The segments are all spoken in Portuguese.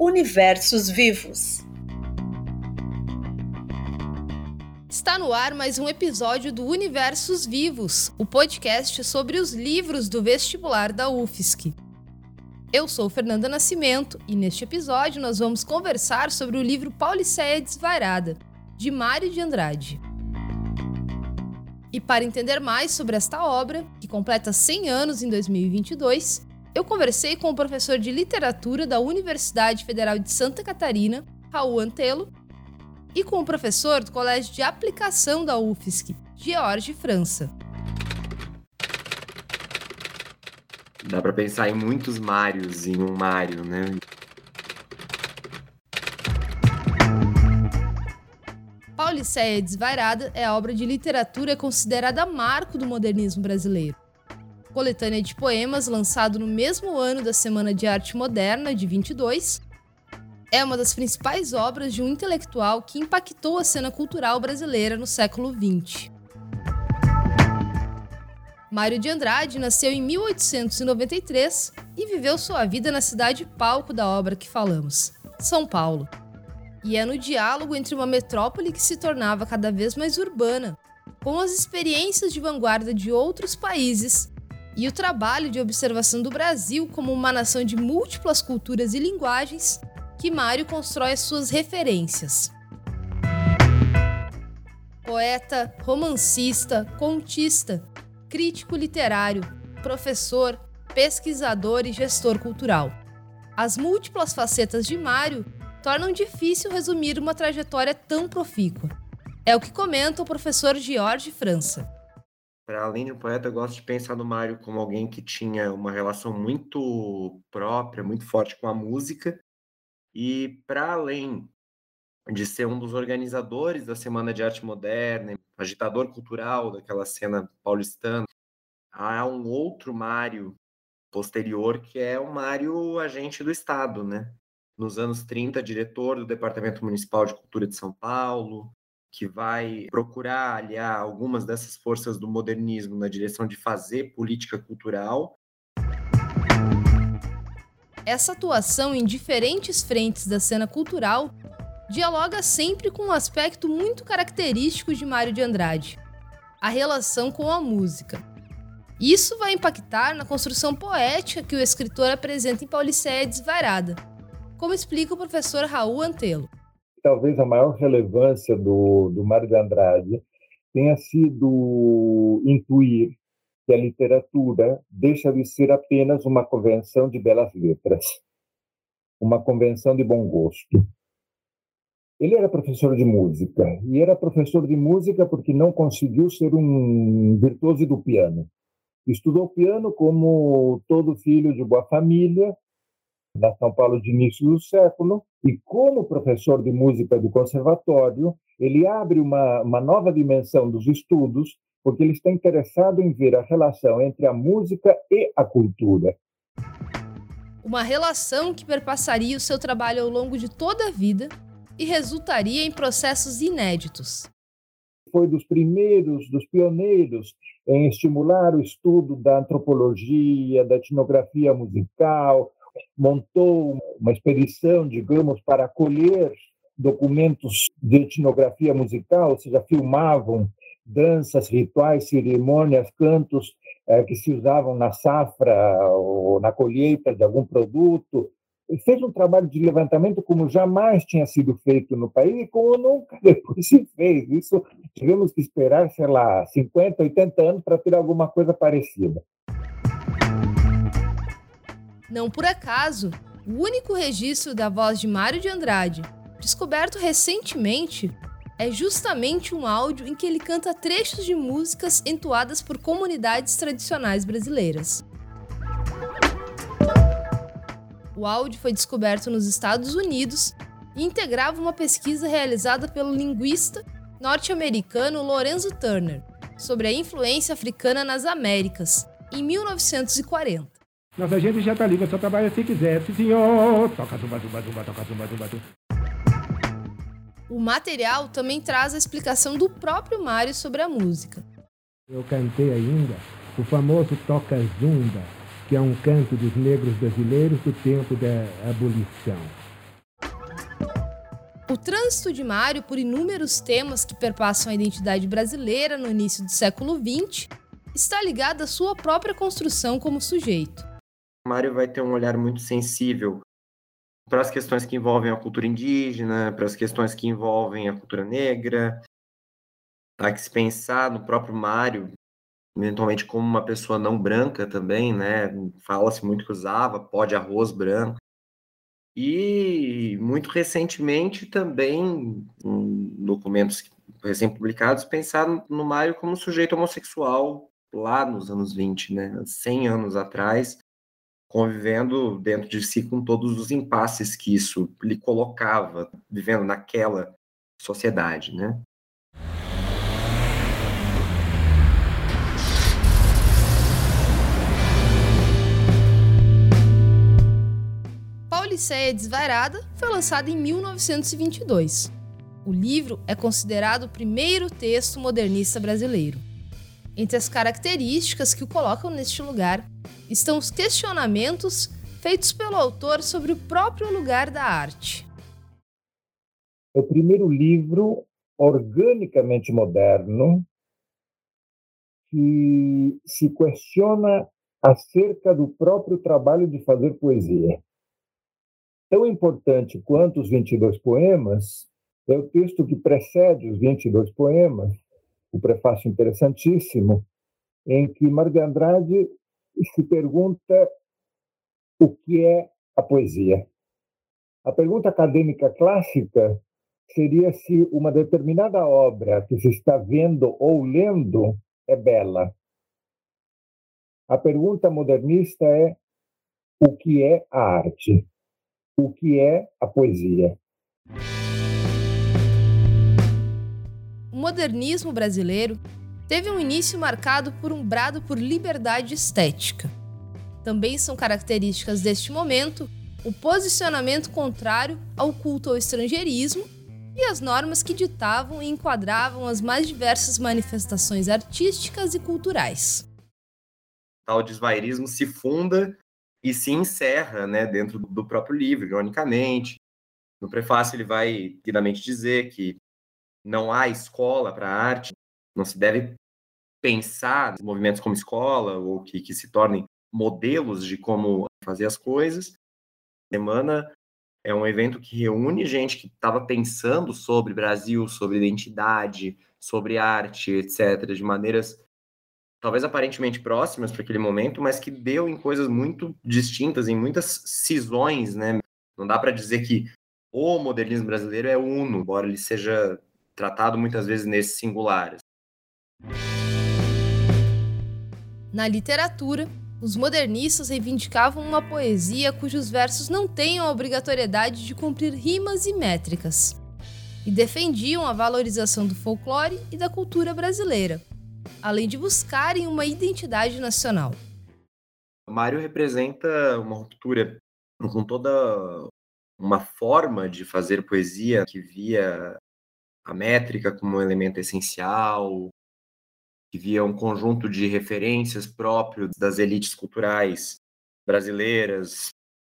Universos Vivos. Está no ar mais um episódio do Universos Vivos, o podcast sobre os livros do vestibular da UFSC. Eu sou Fernanda Nascimento e neste episódio nós vamos conversar sobre o livro Pauliceia Desvairada, de Mário de Andrade. E para entender mais sobre esta obra, que completa 100 anos em 2022, eu conversei com o professor de literatura da Universidade Federal de Santa Catarina, Raul Antelo, e com o professor do Colégio de Aplicação da UFSC, George França. Dá para pensar em muitos Mários em um Mário, né? Pauliceia Desvairada é a obra de literatura considerada marco do modernismo brasileiro. Coletânea de poemas lançado no mesmo ano da Semana de Arte Moderna de 22, é uma das principais obras de um intelectual que impactou a cena cultural brasileira no século XX. Mário de Andrade nasceu em 1893 e viveu sua vida na cidade palco da obra que falamos, São Paulo. E é no diálogo entre uma metrópole que se tornava cada vez mais urbana, com as experiências de vanguarda de outros países e o trabalho de observação do Brasil como uma nação de múltiplas culturas e linguagens, que Mário constrói as suas referências. Poeta, romancista, contista, crítico literário, professor, pesquisador e gestor cultural. As múltiplas facetas de Mário tornam difícil resumir uma trajetória tão profícua. É o que comenta o professor George França. Para além de um poeta, eu gosto de pensar no Mário como alguém que tinha uma relação muito própria, muito forte com a música. E para além de ser um dos organizadores da Semana de Arte Moderna, agitador cultural daquela cena paulistana. Há um outro Mário posterior que é o Mário agente do Estado, né? Nos anos 30, diretor do Departamento Municipal de Cultura de São Paulo, que vai procurar aliar algumas dessas forças do modernismo na direção de fazer política cultural essa atuação em diferentes frentes da cena cultural dialoga sempre com um aspecto muito característico de Mário de Andrade: a relação com a música. Isso vai impactar na construção poética que o escritor apresenta em Pauliceia Desvarada, como explica o professor Raul Antelo. Talvez a maior relevância do, do Mário de Andrade tenha sido intuir que a literatura deixa de ser apenas uma convenção de belas letras, uma convenção de bom gosto ele era professor de música, e era professor de música porque não conseguiu ser um virtuoso do piano. Estudou piano como todo filho de boa família, na São Paulo de início do século, e como professor de música do conservatório, ele abre uma, uma nova dimensão dos estudos, porque ele está interessado em ver a relação entre a música e a cultura. Uma relação que perpassaria o seu trabalho ao longo de toda a vida e resultaria em processos inéditos. Foi dos primeiros, dos pioneiros em estimular o estudo da antropologia, da etnografia musical, montou uma expedição, digamos, para colher documentos de etnografia musical, ou seja, filmavam danças, rituais, cerimônias, cantos eh, que se usavam na safra ou na colheita de algum produto, ele fez um trabalho de levantamento como jamais tinha sido feito no país e como nunca depois se fez. Isso tivemos que esperar, sei lá, 50, 80 anos para ter alguma coisa parecida. Não por acaso, o único registro da voz de Mário de Andrade, descoberto recentemente, é justamente um áudio em que ele canta trechos de músicas entoadas por comunidades tradicionais brasileiras. O áudio foi descoberto nos Estados Unidos e integrava uma pesquisa realizada pelo linguista norte-americano Lorenzo Turner sobre a influência africana nas Américas, em 1940. Nossa gente já tá livre, só trabalha se quiser, sim senhor. Toca zumba, zumba, zumba, toca zumba, zumba, zumba. O material também traz a explicação do próprio Mário sobre a música. Eu cantei ainda o famoso Toca Zumba, que é um canto dos negros brasileiros do tempo da abolição. O trânsito de Mário por inúmeros temas que perpassam a identidade brasileira no início do século XX está ligado à sua própria construção como sujeito. Mário vai ter um olhar muito sensível para as questões que envolvem a cultura indígena, para as questões que envolvem a cultura negra. Há que se pensar no próprio Mário, eventualmente como uma pessoa não branca também, né? Fala-se muito que usava pó de arroz branco. E muito recentemente também, em documentos recém-publicados, pensar no Mário como sujeito homossexual lá nos anos 20, né? 100 anos atrás, convivendo dentro de si com todos os impasses que isso lhe colocava, vivendo naquela sociedade, né? Pauliceia Desvairada foi lançado em 1922. O livro é considerado o primeiro texto modernista brasileiro. Entre as características que o colocam neste lugar estão os questionamentos feitos pelo autor sobre o próprio lugar da arte. É o primeiro livro organicamente moderno que se questiona acerca do próprio trabalho de fazer poesia. Tão importante quanto os 22 poemas é o texto que precede os 22 poemas, o prefácio interessantíssimo, em que Mário de Andrade se pergunta o que é a poesia. A pergunta acadêmica clássica seria se uma determinada obra que se está vendo ou lendo é bela. A pergunta modernista é o que é a arte? O que é a poesia? O modernismo brasileiro teve um início marcado por um brado por liberdade estética. Também são características deste momento o posicionamento contrário ao culto ao estrangeirismo e as normas que ditavam e enquadravam as mais diversas manifestações artísticas e culturais. Tal desvairismo se funda e se encerra né, dentro do próprio livro, ironicamente. No prefácio, ele vai finalmente dizer que não há escola para arte, não se deve pensar movimentos como escola ou que, que se tornem modelos de como fazer as coisas. A semana é um evento que reúne gente que estava pensando sobre Brasil, sobre identidade, sobre arte, etc., de maneiras talvez aparentemente próximas para aquele momento, mas que deu em coisas muito distintas, em muitas cisões, né? Não dá para dizer que o modernismo brasileiro é uno, embora ele seja tratado muitas vezes nesse singular. Na literatura, os modernistas reivindicavam uma poesia cujos versos não tenham a obrigatoriedade de cumprir rimas e métricas, e defendiam a valorização do folclore e da cultura brasileira, além de buscarem uma identidade nacional. Mário representa uma ruptura com toda uma forma de fazer poesia que via a métrica como um elemento essencial, que via um conjunto de referências próprios das elites culturais brasileiras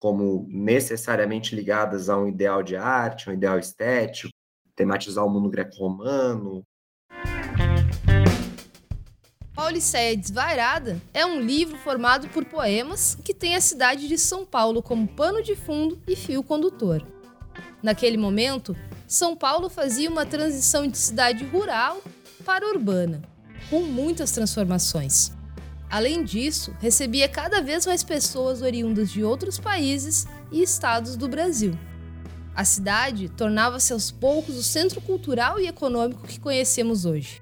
como necessariamente ligadas a um ideal de arte, um ideal estético, tematizar o mundo greco-romano. Pauliceia Desvairada é um livro formado por poemas que tem a cidade de São Paulo como pano de fundo e fio condutor. Naquele momento, são Paulo fazia uma transição de cidade rural para urbana, com muitas transformações. Além disso, recebia cada vez mais pessoas oriundas de outros países e estados do Brasil. A cidade tornava-se aos poucos o centro cultural e econômico que conhecemos hoje.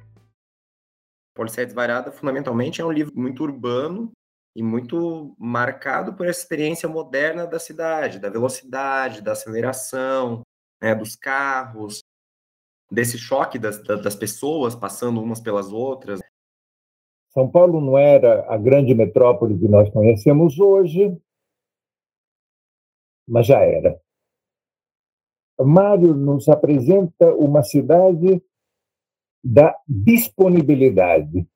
Policéia Desvairada, fundamentalmente, é um livro muito urbano e muito marcado por essa experiência moderna da cidade, da velocidade, da aceleração, né, dos carros, desse choque das, das pessoas passando umas pelas outras. São Paulo não era a grande metrópole que nós conhecemos hoje, mas já era. Mário nos apresenta uma cidade da disponibilidade,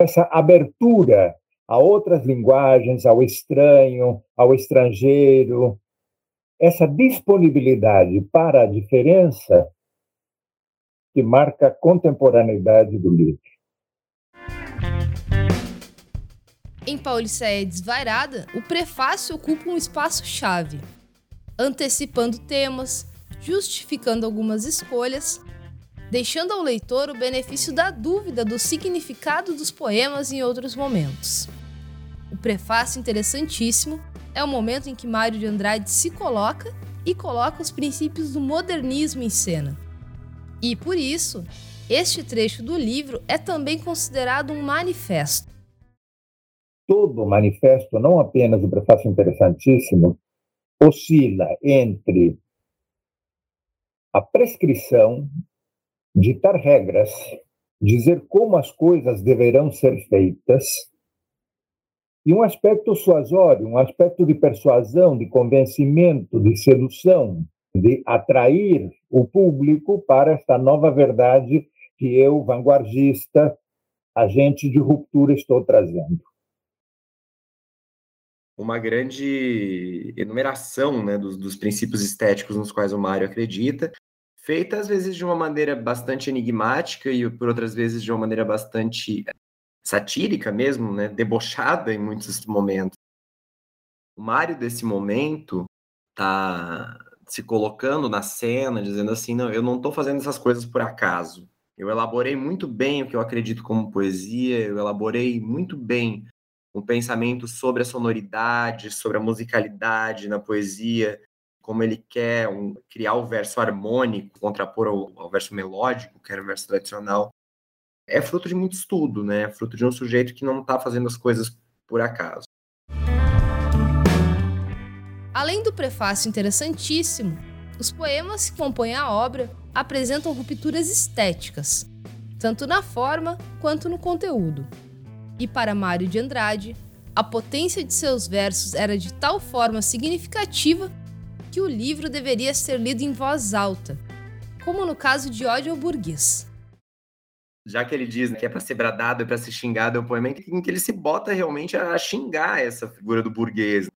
essa abertura a outras linguagens, ao estranho, ao estrangeiro, essa disponibilidade para a diferença que marca a contemporaneidade do livro. Em Pauliceia Desvairada, o prefácio ocupa um espaço-chave, antecipando temas, justificando algumas escolhas, deixando ao leitor o benefício da dúvida do significado dos poemas em outros momentos. O prefácio interessantíssimo é o momento em que Mário de Andrade se coloca e coloca os princípios do modernismo em cena. E por isso, este trecho do livro é também considerado um manifesto. Todo o manifesto, não apenas o prefácio interessantíssimo, oscila entre a prescrição, ditar regras, dizer como as coisas deverão ser feitas, e um aspecto suasório, um aspecto de persuasão, de convencimento, de sedução, de atrair o público para esta nova verdade que eu, vanguardista, agente de ruptura, estou trazendo. Uma grande enumeração né, dos, dos princípios estéticos nos quais o Mário acredita, feita às vezes de uma maneira bastante enigmática e por outras vezes de uma maneira bastante satírica mesmo, né, debochada em muitos momentos. O Mário desse momento tá se colocando na cena, dizendo assim, não, eu não estou fazendo essas coisas por acaso. Eu elaborei muito bem o que eu acredito como poesia, eu elaborei muito bem um pensamento sobre a sonoridade, sobre a musicalidade na poesia, como ele quer um, criar o verso harmônico, contrapor ao, ao verso melódico, que era o verso tradicional é fruto de muito estudo, né? É fruto de um sujeito que não está fazendo as coisas por acaso. Além do prefácio interessantíssimo, os poemas que compõem a obra apresentam rupturas estéticas, tanto na forma quanto no conteúdo. E para Mário de Andrade, a potência de seus versos era de tal forma significativa que o livro deveria ser lido em voz alta, como no caso de Ódio ao Burguês já que ele diz que é para ser bradado, é para ser xingado, é um poema em que ele se bota realmente a xingar essa figura do burguês,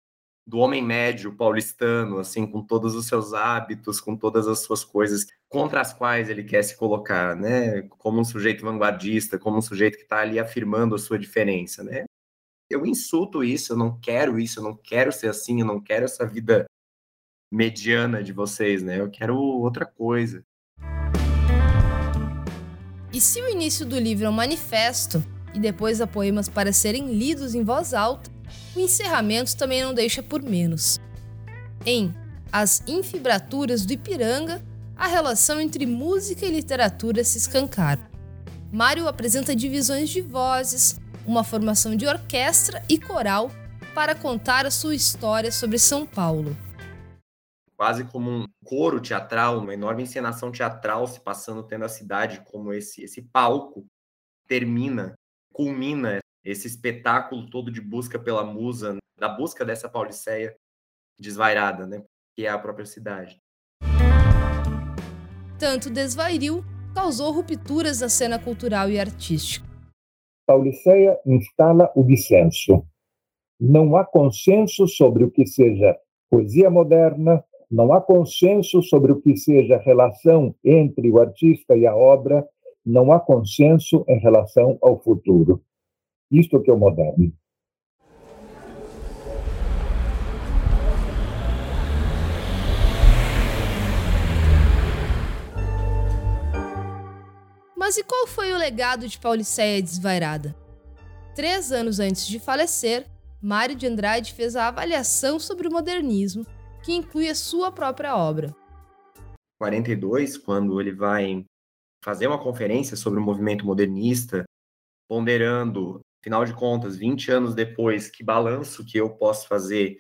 do homem médio paulistano, assim, com todos os seus hábitos, com todas as suas coisas contra as quais ele quer se colocar, né? Como um sujeito vanguardista, como um sujeito que está ali afirmando a sua diferença, né? Eu insulto isso, eu não quero isso, eu não quero ser assim, eu não quero essa vida mediana de vocês, né? Eu quero outra coisa. E se o início do livro é um manifesto e depois há poemas para serem lidos em voz alta, o encerramento também não deixa por menos. Em As Infibraturas do Ipiranga, a relação entre música e literatura se escancara. Mário apresenta divisões de vozes, uma formação de orquestra e coral para contar a sua história sobre São Paulo quase como um coro teatral, uma enorme encenação teatral se passando tendo a cidade como esse esse palco termina, culmina esse espetáculo todo de busca pela musa, da busca dessa Pauliceia desvairada, né, que é a própria cidade. Tanto desvairil causou rupturas na cena cultural e artística. Pauliceia instala o dissenso. Não há consenso sobre o que seja poesia moderna, não há consenso sobre o que seja a relação entre o artista e a obra, não há consenso em relação ao futuro. Isto que é o moderno. Mas e qual foi o legado de Pauliceia Desvairada? Três anos antes de falecer, Mário de Andrade fez a avaliação sobre o modernismo que inclui a sua própria obra. 42, quando ele vai fazer uma conferência sobre o movimento modernista, ponderando, afinal de contas, 20 anos depois, que balanço que eu posso fazer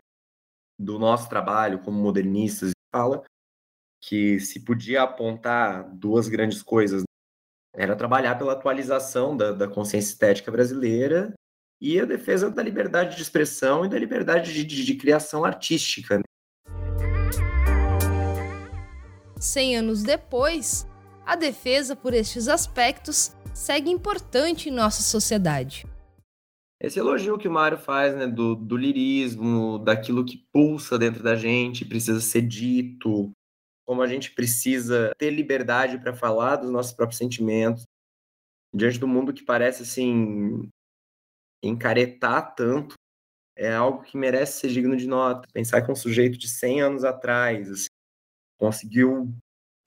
do nosso trabalho como modernistas, fala que se podia apontar duas grandes coisas. Era trabalhar pela atualização da, da consciência estética brasileira e a defesa da liberdade de expressão e da liberdade de, de, de criação artística. 100 anos depois, a defesa por estes aspectos segue importante em nossa sociedade. esse elogio que o Mário faz, né, do, do lirismo, daquilo que pulsa dentro da gente, precisa ser dito, como a gente precisa ter liberdade para falar dos nossos próprios sentimentos, diante do mundo que parece assim encaretar tanto, é algo que merece ser digno de nota. Pensar que um sujeito de 100 anos atrás assim, conseguiu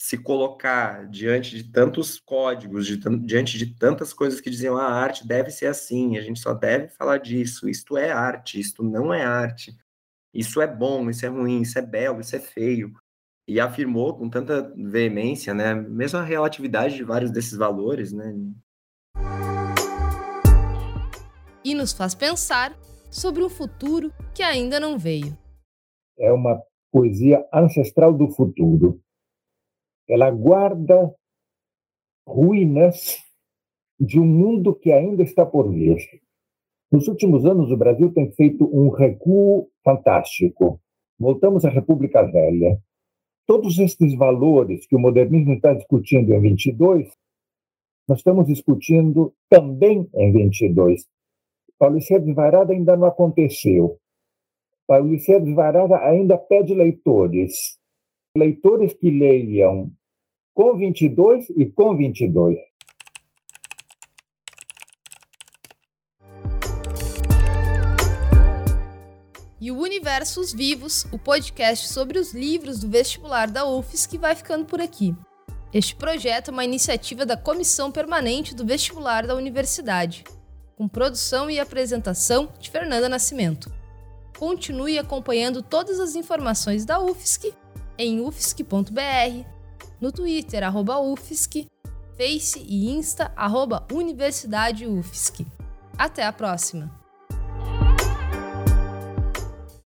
se colocar diante de tantos códigos, de, diante de tantas coisas que diziam ah, a arte deve ser assim, a gente só deve falar disso, isto é arte, isto não é arte, isso é bom, isso é ruim, isso é belo, isso é feio. E afirmou com tanta veemência, né, mesmo a relatividade de vários desses valores, né? E nos faz pensar sobre um futuro que ainda não veio. É uma poesia ancestral do futuro ela guarda ruínas de um mundo que ainda está por vir. Nos últimos anos, o Brasil tem feito um recuo fantástico. Voltamos à República Velha. Todos estes valores que o modernismo está discutindo em 22, nós estamos discutindo também em 22. Paulo Sérgio Varada ainda não aconteceu. Sérgio Varada ainda pede leitores. Leitores que leiam com 22 e com 22. E o Universos Vivos, o podcast sobre os livros do vestibular da UFSC, vai ficando por aqui. Este projeto é uma iniciativa da Comissão Permanente do Vestibular da Universidade, com produção e apresentação de Fernanda Nascimento. Continue acompanhando todas as informações da UFSC em ufsc.br no Twitter, arroba UFSC, Face e Insta, arroba Universidade UFSC. Até a próxima!